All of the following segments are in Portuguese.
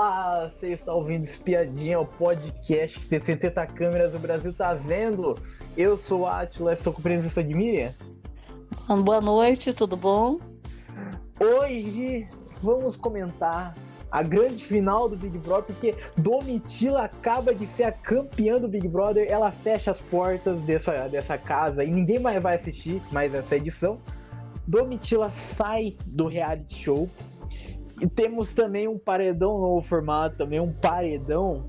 Olá, você está ouvindo Espiadinha, o podcast que 70 câmeras do Brasil tá vendo. Eu sou o Atila, estou com presença de Miriam. Boa noite, tudo bom? Hoje vamos comentar a grande final do Big Brother, porque Domitila acaba de ser a campeã do Big Brother, ela fecha as portas dessa, dessa casa e ninguém mais vai assistir mais essa edição. Domitila sai do reality show, e temos também um paredão novo formato, também um paredão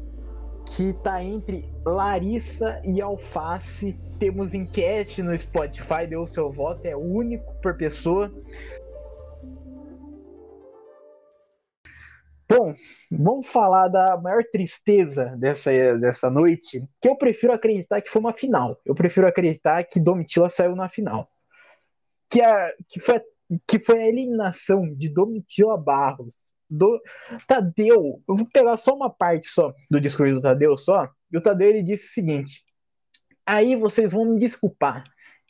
que tá entre Larissa e Alface. Temos enquete no Spotify, deu o seu voto, é único por pessoa. Bom, vamos falar da maior tristeza dessa, dessa noite, que eu prefiro acreditar que foi uma final. Eu prefiro acreditar que Domitila saiu na final. Que, a, que foi a que foi a eliminação de Domitila Barros. Do Tadeu, eu vou pegar só uma parte só do discurso do Tadeu só, e o Tadeu ele disse o seguinte: Aí vocês vão me desculpar.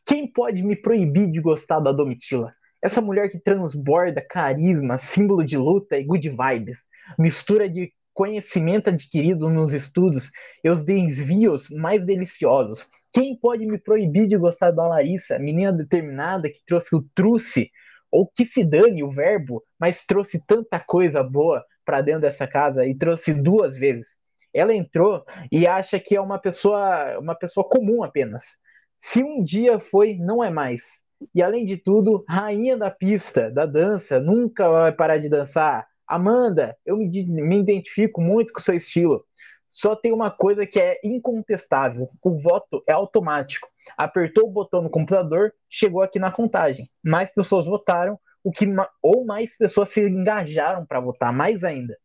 Quem pode me proibir de gostar da Domitila? Essa mulher que transborda carisma, símbolo de luta e good vibes, mistura de conhecimento adquirido nos estudos e os desvios mais deliciosos. Quem pode me proibir de gostar da Larissa, menina determinada que trouxe o truce ou que se dane o verbo, mas trouxe tanta coisa boa para dentro dessa casa e trouxe duas vezes. Ela entrou e acha que é uma pessoa, uma pessoa comum apenas. Se um dia foi, não é mais. E além de tudo, rainha da pista, da dança, nunca vai parar de dançar. Amanda, eu me, me identifico muito com o seu estilo. Só tem uma coisa que é incontestável: o voto é automático. Apertou o botão no computador, chegou aqui na contagem. Mais pessoas votaram, o que ou mais pessoas se engajaram para votar, mais ainda.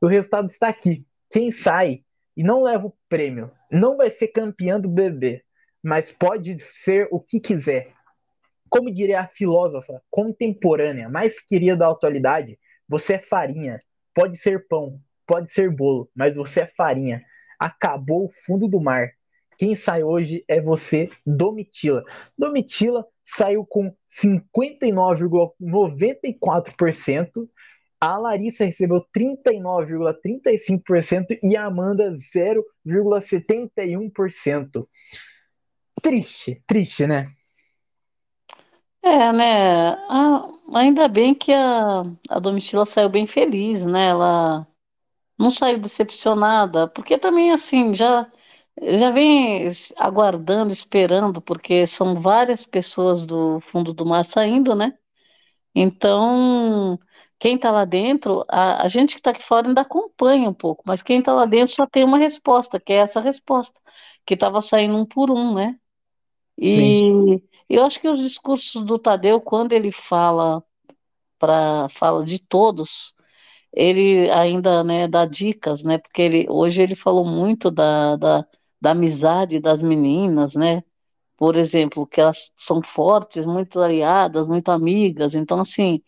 E o resultado está aqui. Quem sai e não leva o prêmio não vai ser campeã do BB, mas pode ser o que quiser. Como diria a filósofa contemporânea mais querida da atualidade, você é farinha, pode ser pão, pode ser bolo, mas você é farinha. Acabou o fundo do mar. Quem sai hoje é você, Domitila. Domitila saiu com 59,94%. A Larissa recebeu 39,35% e a Amanda 0,71%. Triste, triste, né? É, né? Ah, ainda bem que a, a Domitila saiu bem feliz, né? Ela não saiu decepcionada, porque também assim já já vem aguardando, esperando, porque são várias pessoas do fundo do mar saindo, né? Então, quem está lá dentro, a, a gente que está aqui fora ainda acompanha um pouco, mas quem está lá dentro só tem uma resposta, que é essa resposta, que estava saindo um por um, né? E Sim. eu acho que os discursos do Tadeu, quando ele fala para fala de todos, ele ainda né, dá dicas, né? Porque ele, hoje ele falou muito da, da, da amizade das meninas, né? Por exemplo, que elas são fortes, muito aliadas, muito amigas. Então, assim,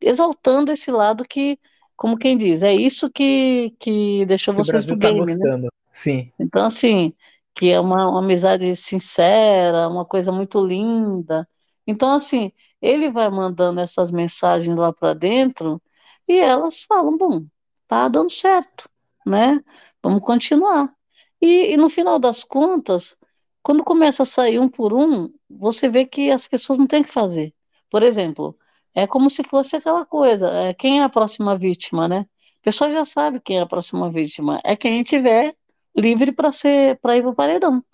exaltando esse lado que, como quem diz, é isso que, que deixou que vocês do tá game, né? gostando. né? Sim. Então, assim, que é uma, uma amizade sincera, uma coisa muito linda. Então, assim, ele vai mandando essas mensagens lá para dentro e elas falam, bom, tá dando certo, né? Vamos continuar. E, e no final das contas, quando começa a sair um por um, você vê que as pessoas não têm o que fazer. Por exemplo, é como se fosse aquela coisa, é, quem é a próxima vítima, né? A pessoa já sabe quem é a próxima vítima. É quem tiver livre para ser para ir para o paredão.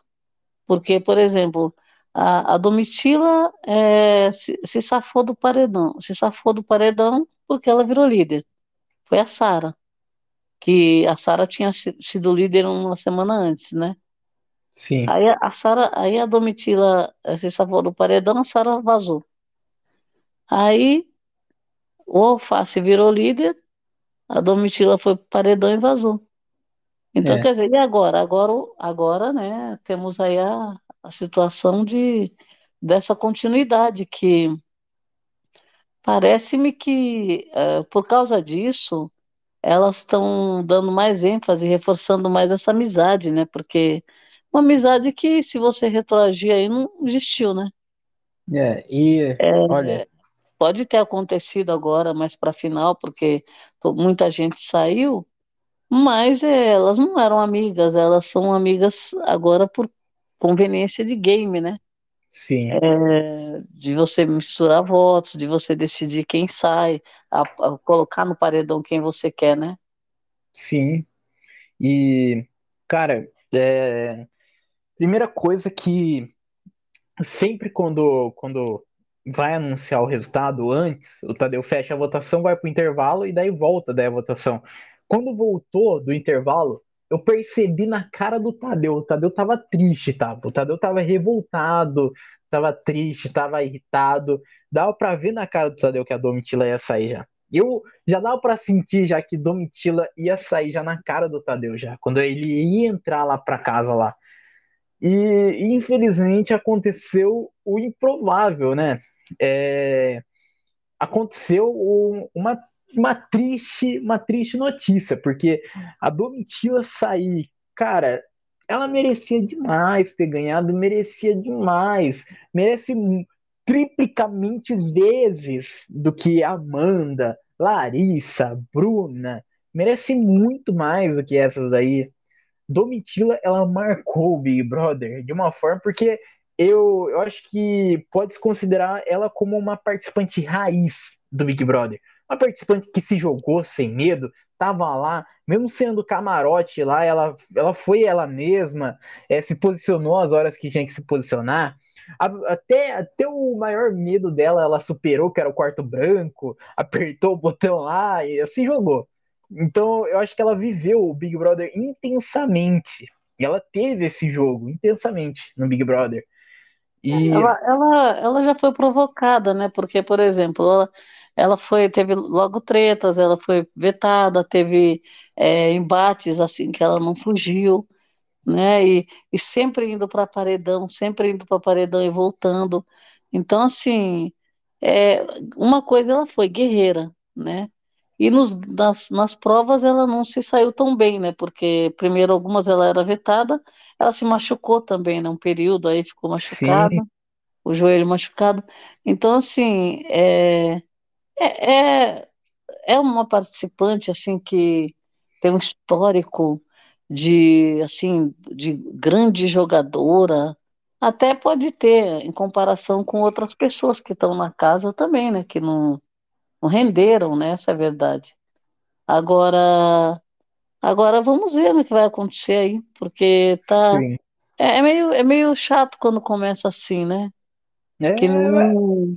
Porque, por exemplo, a, a Domitila é, se, se safou do paredão. Se safou do paredão porque ela virou líder. Foi a Sara. Que a Sara tinha sido líder uma semana antes, né? Sim. Aí a Sara, aí a Domitila eh, se safou do paredão, a Sara vazou. Aí o Alface virou líder, a Domitila foi pro paredão e vazou. Então, é. quer dizer, e agora? Agora, agora, né, temos aí a, a situação de, dessa continuidade, que parece-me que, uh, por causa disso, elas estão dando mais ênfase, reforçando mais essa amizade, né? Porque uma amizade que, se você retroagir aí, não existiu, né? É, e é, olha. Pode ter acontecido agora, mais para final, porque muita gente saiu, Mas é, elas não eram amigas, elas são amigas agora por conveniência de game, né? Sim. É, de você misturar votos, de você decidir quem sai, a, a colocar no paredão quem você quer, né? Sim. E, cara, é... primeira coisa que sempre quando, quando vai anunciar o resultado antes, o Tadeu fecha a votação, vai pro intervalo e daí volta daí a votação. Quando voltou do intervalo, eu percebi na cara do Tadeu. O Tadeu tava triste, tava. O Tadeu tava revoltado, tava triste, tava irritado. Dava pra ver na cara do Tadeu que a Domitila ia sair já. Eu já dava para sentir já que Domitila ia sair já na cara do Tadeu já, quando ele ia entrar lá para casa lá. E infelizmente aconteceu o improvável, né? É, aconteceu uma uma triste, uma triste notícia, porque a Domitila sair, cara, ela merecia demais ter ganhado, merecia demais, merece triplicamente vezes do que Amanda, Larissa, Bruna, merece muito mais do que essas daí. Domitila, ela marcou o Big Brother de uma forma, porque eu, eu acho que pode se considerar ela como uma participante raiz do Big Brother uma participante que se jogou sem medo, tava lá, mesmo sendo camarote lá, ela, ela foi ela mesma, é, se posicionou as horas que tinha que se posicionar. Até, até o maior medo dela, ela superou, que era o quarto branco, apertou o botão lá e se jogou. Então, eu acho que ela viveu o Big Brother intensamente. E ela teve esse jogo intensamente no Big Brother. E... Ela, ela, ela já foi provocada, né? Porque, por exemplo, ela, ela foi, teve logo tretas, ela foi vetada, teve é, embates assim que ela não fugiu, né? E, e sempre indo para paredão, sempre indo para paredão e voltando. Então, assim, é, uma coisa ela foi guerreira, né? E nos, nas, nas provas ela não se saiu tão bem, né? Porque primeiro algumas ela era vetada, ela se machucou também, né? Um período aí ficou machucada, Sim. o joelho machucado. Então, assim, é, é, é, é uma participante assim que tem um histórico de assim de grande jogadora, até pode ter em comparação com outras pessoas que estão na casa também, né, que não, não renderam, né, essa é a verdade. Agora, agora vamos ver o que vai acontecer aí, porque tá é, é, meio é meio chato quando começa assim, né? É, que não,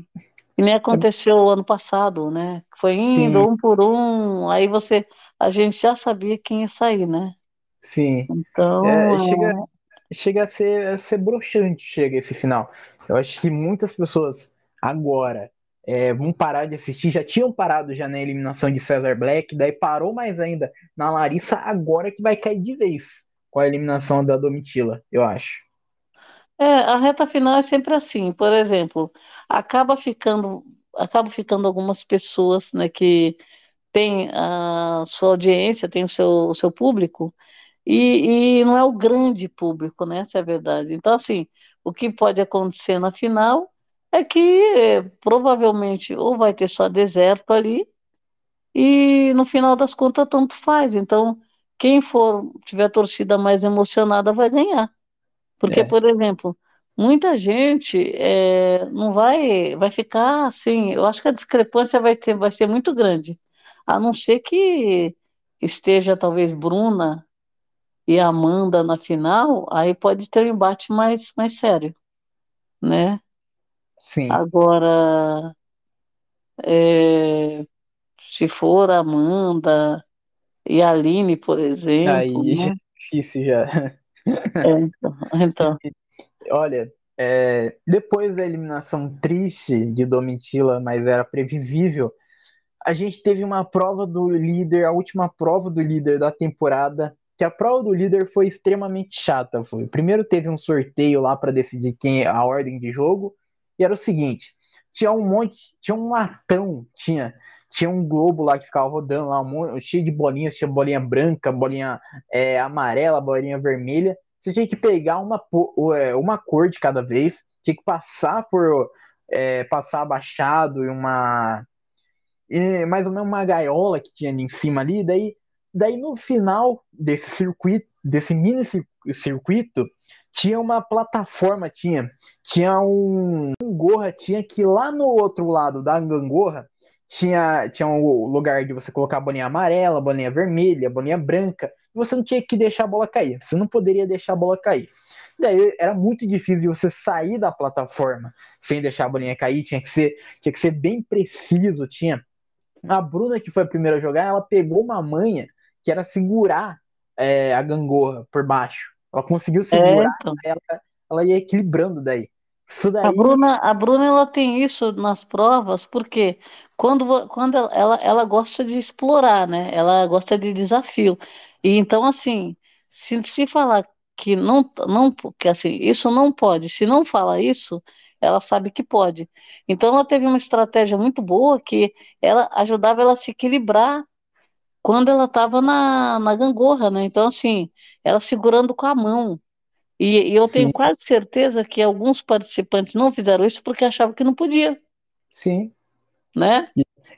e nem aconteceu o ano passado, né? Foi indo Sim. um por um, aí você, a gente já sabia quem ia sair, né? Sim. Então. É, chega, chega a ser, a ser broxante, chega esse final. Eu acho que muitas pessoas agora é, vão parar de assistir, já tinham parado já na eliminação de Cesar Black, daí parou mais ainda na Larissa, agora que vai cair de vez com a eliminação da Domitila, eu acho. É, a reta final é sempre assim. Por exemplo, acaba ficando, acaba ficando algumas pessoas, né, que têm a sua audiência, tem o seu, o seu público, e, e não é o grande público, né? Essa é a verdade. Então, assim, o que pode acontecer na final é que é, provavelmente ou vai ter só deserto ali, e no final das contas tanto faz. Então, quem for tiver a torcida mais emocionada vai ganhar. Porque, é. por exemplo, muita gente é, não vai, vai ficar assim. Eu acho que a discrepância vai ter, vai ser muito grande, a não ser que esteja talvez Bruna e Amanda na final, aí pode ter um embate mais, mais sério, né? Sim. Agora, é, se for Amanda e Aline, por exemplo, aí né? difícil já. É, então, então. Olha, é, depois da eliminação triste de Domitila, mas era previsível, a gente teve uma prova do líder, a última prova do líder da temporada, que a prova do líder foi extremamente chata. Foi. Primeiro teve um sorteio lá para decidir quem a ordem de jogo, e era o seguinte: tinha um monte, tinha um latão, tinha tinha um globo lá que ficava rodando lá, um, cheio de bolinhas, tinha bolinha branca, bolinha é, amarela, bolinha vermelha. Você tinha que pegar uma, é, uma cor de cada vez, tinha que passar por é, passar abaixado e uma e mais ou menos uma gaiola que tinha ali em cima ali, daí Daí no final desse circuito, desse mini circuito, tinha uma plataforma, tinha, tinha um gangorra, tinha que lá no outro lado da gangorra tinha, tinha um lugar de você colocar a bolinha amarela, a bolinha vermelha, a bolinha branca, e você não tinha que deixar a bola cair, você não poderia deixar a bola cair. Daí era muito difícil de você sair da plataforma sem deixar a bolinha cair, tinha que ser, tinha que ser bem preciso, tinha. A Bruna, que foi a primeira a jogar, ela pegou uma manha que era segurar é, a gangorra por baixo. Ela conseguiu segurar, é, então. ela, ela ia equilibrando daí. Daí... A Bruna, a Bruna ela tem isso nas provas, porque quando, quando ela, ela gosta de explorar, né? Ela gosta de desafio. E então, assim, se se falar que não, não que assim, isso não pode, se não fala isso, ela sabe que pode. Então ela teve uma estratégia muito boa que ela ajudava ela a se equilibrar quando ela estava na, na gangorra, né? Então, assim, ela segurando com a mão. E, e eu Sim. tenho quase certeza que alguns participantes não fizeram isso porque achavam que não podia. Sim. Né?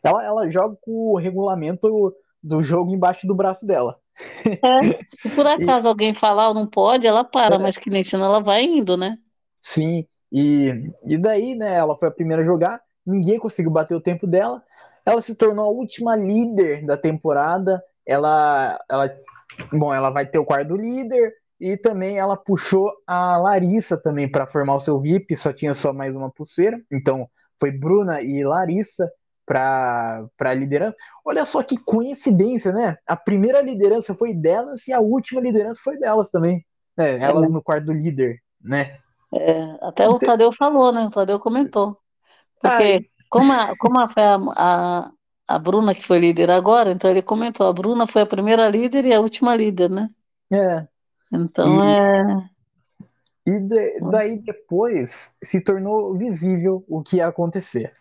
Ela, ela joga com o regulamento do jogo embaixo do braço dela. É, se por acaso e... alguém falar não pode, ela para, é. mas que nem senão ela vai indo, né? Sim, e, e daí, né, ela foi a primeira a jogar, ninguém conseguiu bater o tempo dela, ela se tornou a última líder da temporada, ela, ela, bom, ela vai ter o quarto líder, e também ela puxou a Larissa também para formar o seu VIP, só tinha só mais uma pulseira. Então foi Bruna e Larissa para a liderança. Olha só que coincidência, né? A primeira liderança foi delas e a última liderança foi delas também. É, elas é. no quarto do líder, né? É, até o Tadeu falou, né? O Tadeu comentou. Porque como, a, como a, foi a, a, a Bruna que foi líder agora, então ele comentou, a Bruna foi a primeira líder e a última líder, né? É. Então e, é. E de, daí depois se tornou visível o que ia acontecer.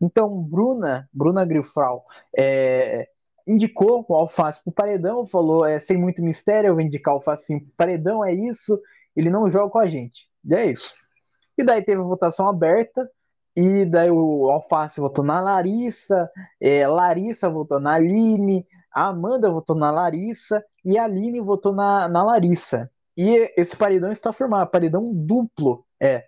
Então, Bruna, Bruna Grifral, é, indicou o alface para o paredão, falou: é, sem muito mistério, eu vou indicar o alface para paredão, é isso, ele não joga com a gente. E é isso. E daí teve a votação aberta, e daí o Alface votou na Larissa, é, Larissa votou na Aline, a Amanda votou na Larissa e a Aline votou na, na Larissa. E esse paredão está formado, paredão duplo. É.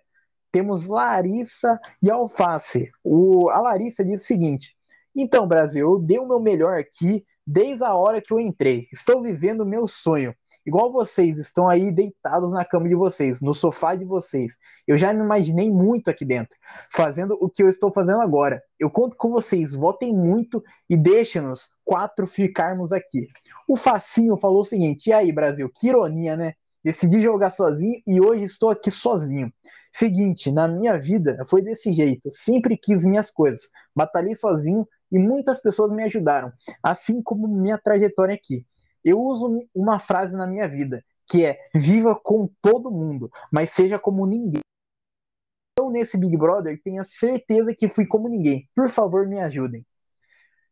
Temos Larissa e Alface. O, a Larissa diz o seguinte: Então, Brasil, eu dei o meu melhor aqui desde a hora que eu entrei. Estou vivendo o meu sonho. Igual vocês estão aí deitados na cama de vocês, no sofá de vocês. Eu já me imaginei muito aqui dentro, fazendo o que eu estou fazendo agora. Eu conto com vocês, votem muito e deixem-nos quatro ficarmos aqui. O Facinho falou o seguinte: e aí, Brasil, que ironia, né? Decidi jogar sozinho e hoje estou aqui sozinho. Seguinte, na minha vida foi desse jeito. Sempre quis minhas coisas. Batalhei sozinho e muitas pessoas me ajudaram, assim como minha trajetória aqui. Eu uso uma frase na minha vida, que é: viva com todo mundo, mas seja como ninguém. Eu, nesse Big Brother, tenho certeza que fui como ninguém. Por favor, me ajudem.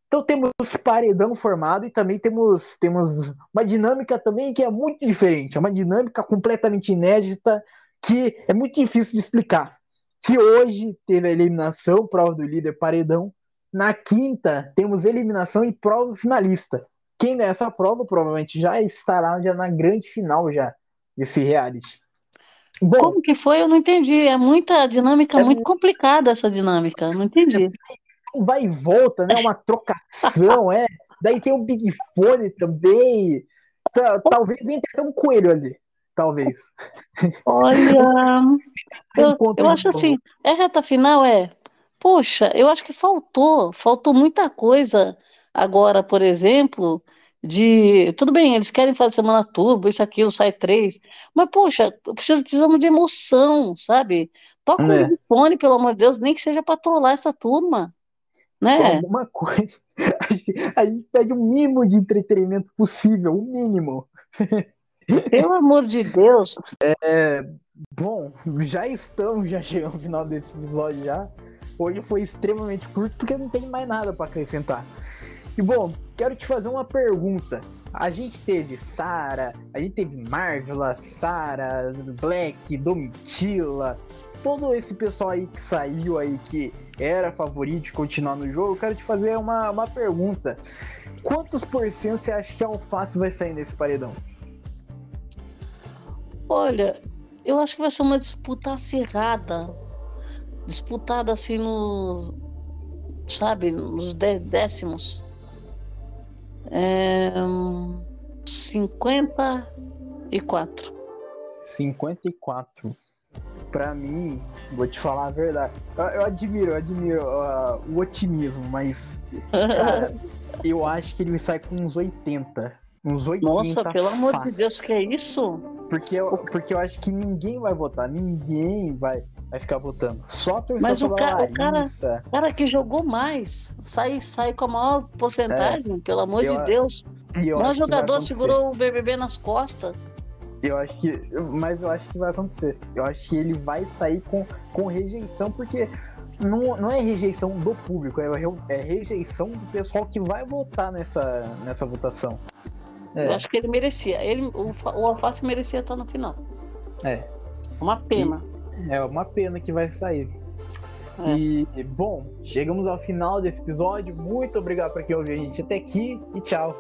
Então temos paredão formado e também temos, temos uma dinâmica também que é muito diferente, é uma dinâmica completamente inédita que é muito difícil de explicar. Se hoje teve a eliminação, prova do líder paredão, na quinta temos eliminação e prova do finalista quem ganhar essa prova provavelmente já estará já na grande final já desse reality. Bom, Como que foi? Eu não entendi. É muita dinâmica, é muito complicada essa dinâmica. não entendi. Vai e volta, né? Uma trocação, é. Daí tem o Big Fone também. Talvez entre até um coelho ali. Talvez. Olha, eu, eu acho assim, é reta final, é. Poxa, eu acho que faltou, faltou muita coisa Agora, por exemplo, de. Tudo bem, eles querem fazer semana turbo, isso, aquilo, sai três. Mas, poxa, precisamos de emoção, sabe? Toca o é. fone, pelo amor de Deus, nem que seja para trollar essa turma. Né? Alguma coisa. A gente pede o mínimo de entretenimento possível, o mínimo. Pelo amor de Deus. É, bom, já estamos, já chegamos ao final desse episódio já. Hoje foi extremamente curto porque não tem mais nada para acrescentar. E bom, quero te fazer uma pergunta. A gente teve Sara, a gente teve Marvela, Sara, Black, Domitila, todo esse pessoal aí que saiu aí que era favorito de continuar no jogo, quero te fazer uma, uma pergunta. Quantos por cento você acha que a Alface vai sair nesse paredão? Olha, eu acho que vai ser uma disputa acirrada. Disputada assim no. Sabe, nos décimos. É, 54. 54. Pra mim, vou te falar a verdade. Eu, eu admiro, eu admiro uh, o otimismo, mas. Cara, eu acho que ele sai com uns 80. Uns 80. Nossa, pelo fácil. amor de Deus, que é isso? Porque eu, porque eu acho que ninguém vai votar, ninguém vai, vai ficar votando. Só a torcida Mas o, ca o cara, cara que jogou mais, sai, sai com a maior porcentagem, é, pelo amor eu, de Deus. O maior jogador segurou o BBB nas costas. Eu acho que. Mas eu acho que vai acontecer. Eu acho que ele vai sair com, com rejeição, porque não, não é rejeição do público, é, é rejeição do pessoal que vai votar nessa, nessa votação. É. Eu acho que ele merecia. Ele, o, o Alface merecia estar no final. É. Uma pena. É uma pena que vai sair. É. E, bom, chegamos ao final desse episódio. Muito obrigado por quem ouviu a gente até aqui e tchau.